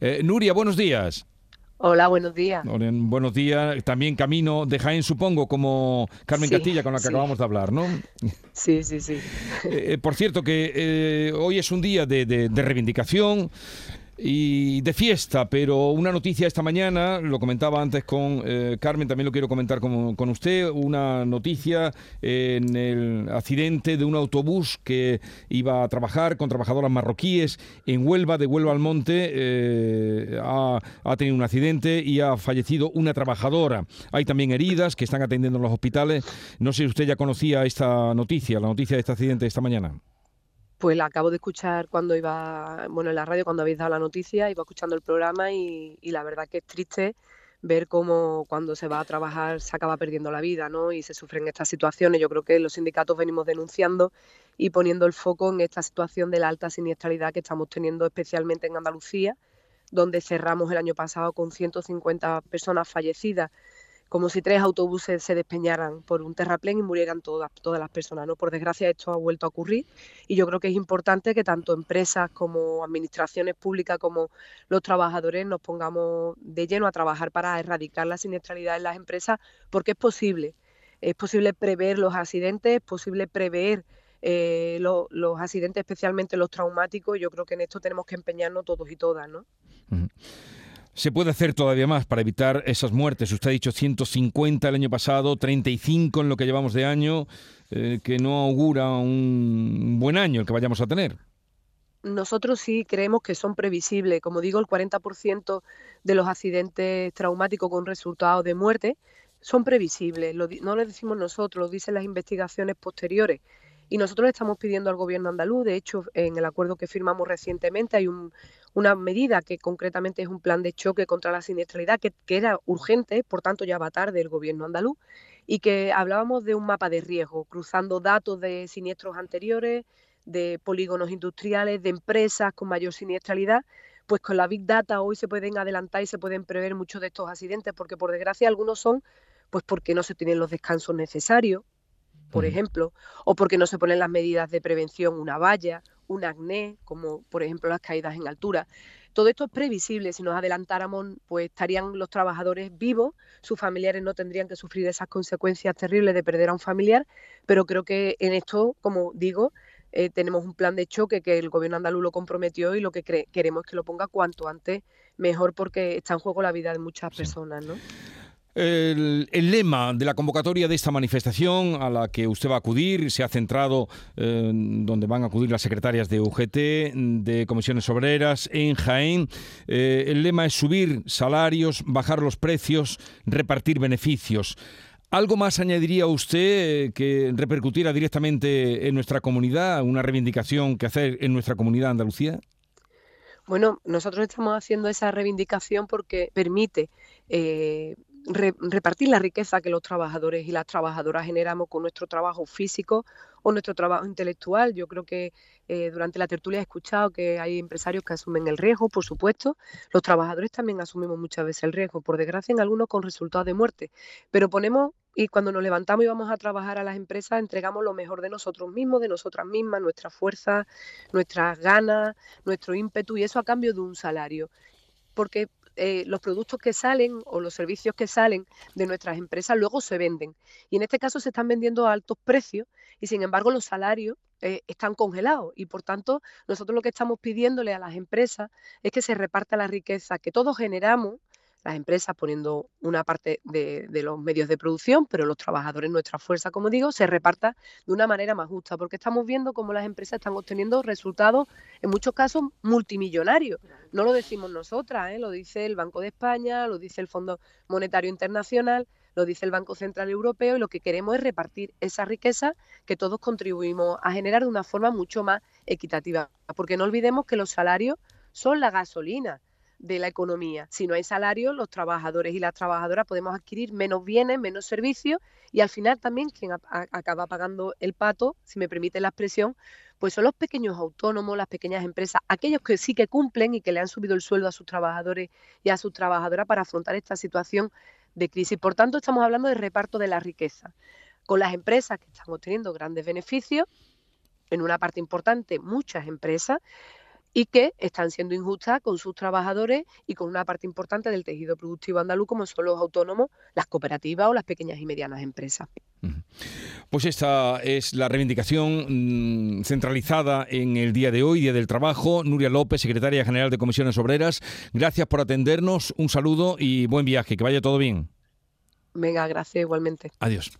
Eh, Nuria, buenos días. Hola, buenos días. buenos días. También camino de Jaén, supongo, como Carmen Castilla, con la que acabamos de hablar, ¿no? Sí, sí, sí. Eh, por cierto, que hoy es un día de, de reivindicación y de fiesta, pero una noticia esta mañana, lo comentaba antes con eh, Carmen, también lo quiero comentar con, con, usted, una noticia en el accidente de un autobús que iba a trabajar con trabajadoras marroquíes en Huelva, de Huelva al Monte, eh, ha, ha, tenido un accidente y ha fallecido una trabajadora. Hay también heridas que están atendiendo en los hospitales. No sé si usted ya conocía esta noticia, la noticia de este accidente esta mañana. Pues la acabo de escuchar cuando iba, bueno, en la radio cuando habéis dado la noticia, iba escuchando el programa y, la verdad que es triste ver cómo cuando se va a trabajar se acaba perdiendo la vida, ¿no? Y se sufren estas situaciones. Yo creo que los sindicatos venimos denunciando y poniendo el foco en esta situación de la alta siniestralidad que estamos teniendo especialmente en Andalucía, donde cerramos el año pasado con 150 personas fallecidas como si tres autobuses se despeñaran por un terraplén y murieran todas, todas las personas. ¿no? Por desgracia esto ha vuelto a ocurrir y yo creo que es importante que tanto empresas como administraciones públicas como los trabajadores nos pongamos de lleno a trabajar para erradicar la siniestralidad en las empresas porque es posible. Es posible prever los accidentes, es posible prever eh, los accidentes, especialmente los traumáticos. Yo creo que en esto tenemos que empeñarnos todos y todas, ¿no? Se puede hacer todavía más para evitar esas muertes. Usted ha dicho 150 el año pasado, 35 en lo que llevamos de año, eh, que no augura un buen año el que vayamos a tener. Nosotros sí creemos que son previsibles. Como digo, el 40% de los accidentes traumáticos con resultado de muerte son previsibles. no lo decimos nosotros, lo dicen las investigaciones posteriores. Y nosotros estamos pidiendo al gobierno andaluz, de hecho, en el acuerdo que firmamos recientemente hay una medida que concretamente es un plan de choque contra la siniestralidad que, era urgente, por tanto ya va tarde el gobierno andaluz, y que hablábamos de un mapa de riesgo, cruzando datos de siniestros anteriores, de polígonos industriales, de empresas con mayor siniestralidad, pues con la Big Data hoy se pueden adelantar y se pueden prever muchos de estos accidentes, porque por desgracia algunos son pues porque no se tienen los descansos necesarios, por ejemplo, o porque no se ponen las medidas de prevención, una valla, un acné, como por ejemplo las caídas en altura. Todo esto es previsible. Si nos adelantáramos, pues estarían los trabajadores vivos, sus familiares no tendrían que sufrir esas consecuencias terribles de perder a un familiar, pero creo que en esto, como digo, eh, tenemos un plan de choque que el gobierno andaluz lo comprometió y lo que queremos es que lo ponga cuanto antes mejor porque está en juego la vida de muchas personas, ¿no? El, lema de la convocatoria de esta manifestación a la que usted va a acudir se ha centrado eh, donde van a acudir las secretarias de UGT, de comisiones obreras en Jaén. Eh, el lema es subir salarios, bajar los precios, repartir beneficios. ¿Algo más añadiría usted eh, que repercutiera directamente en nuestra comunidad, una reivindicación que hacer en nuestra comunidad Andalucía? Bueno, nosotros estamos haciendo esa reivindicación porque permite repartir la riqueza que los trabajadores y las trabajadoras generamos con nuestro trabajo físico o nuestro trabajo intelectual. Yo creo que eh, durante la tertulia he escuchado que hay empresarios que asumen el riesgo, por supuesto. Los trabajadores también asumimos muchas veces el riesgo, por desgracia en algunos con resultados de muerte. Pero ponemos y cuando nos levantamos y vamos a trabajar a las empresas, entregamos lo mejor de nosotros mismos, de nosotras mismas, nuestra fuerza, nuestras ganas, nuestro ímpetu, y eso a cambio de un salario. Porque eh, los productos que salen o los servicios que salen de nuestras empresas luego se venden. Y en este caso se están vendiendo a altos precios y sin embargo los salarios eh, están congelados. Y por tanto nosotros lo que estamos pidiéndole a las empresas es que se reparta la riqueza que todos generamos las empresas poniendo una parte de, los medios de producción, pero los trabajadores, nuestra fuerza, como digo, se reparta de una manera más justa, porque estamos viendo cómo las empresas están obteniendo resultados, en muchos casos, multimillonarios. No lo decimos nosotras, ¿eh? lo dice el Banco de España, lo dice el Fondo Monetario Internacional, lo dice el Banco Central Europeo, y lo que queremos es repartir esa riqueza que todos contribuimos a generar de una forma mucho más equitativa, porque no olvidemos que los salarios son la gasolina de la economía. Si no hay salario, los trabajadores y las trabajadoras podemos adquirir menos bienes, menos servicios y al final también quien acaba pagando el pato, si me permite la expresión, pues son los pequeños autónomos, las pequeñas empresas, aquellos que sí que cumplen y que le han subido el sueldo a sus trabajadores y a sus trabajadoras para afrontar esta situación de crisis. Por tanto, estamos hablando de reparto de la riqueza, con las empresas que están obteniendo grandes beneficios, en una parte importante muchas empresas, y que están siendo injustas con sus trabajadores y con una parte importante del tejido productivo andaluz como son los autónomos, las cooperativas o las pequeñas y medianas empresas. Pues esta es la reivindicación mm, centralizada en el día de hoy, Día del Trabajo. Nuria López, secretaria general de Comisiones Obreras, gracias por atendernos, un saludo y buen viaje, que vaya todo bien. Venga, gracias igualmente. Adiós.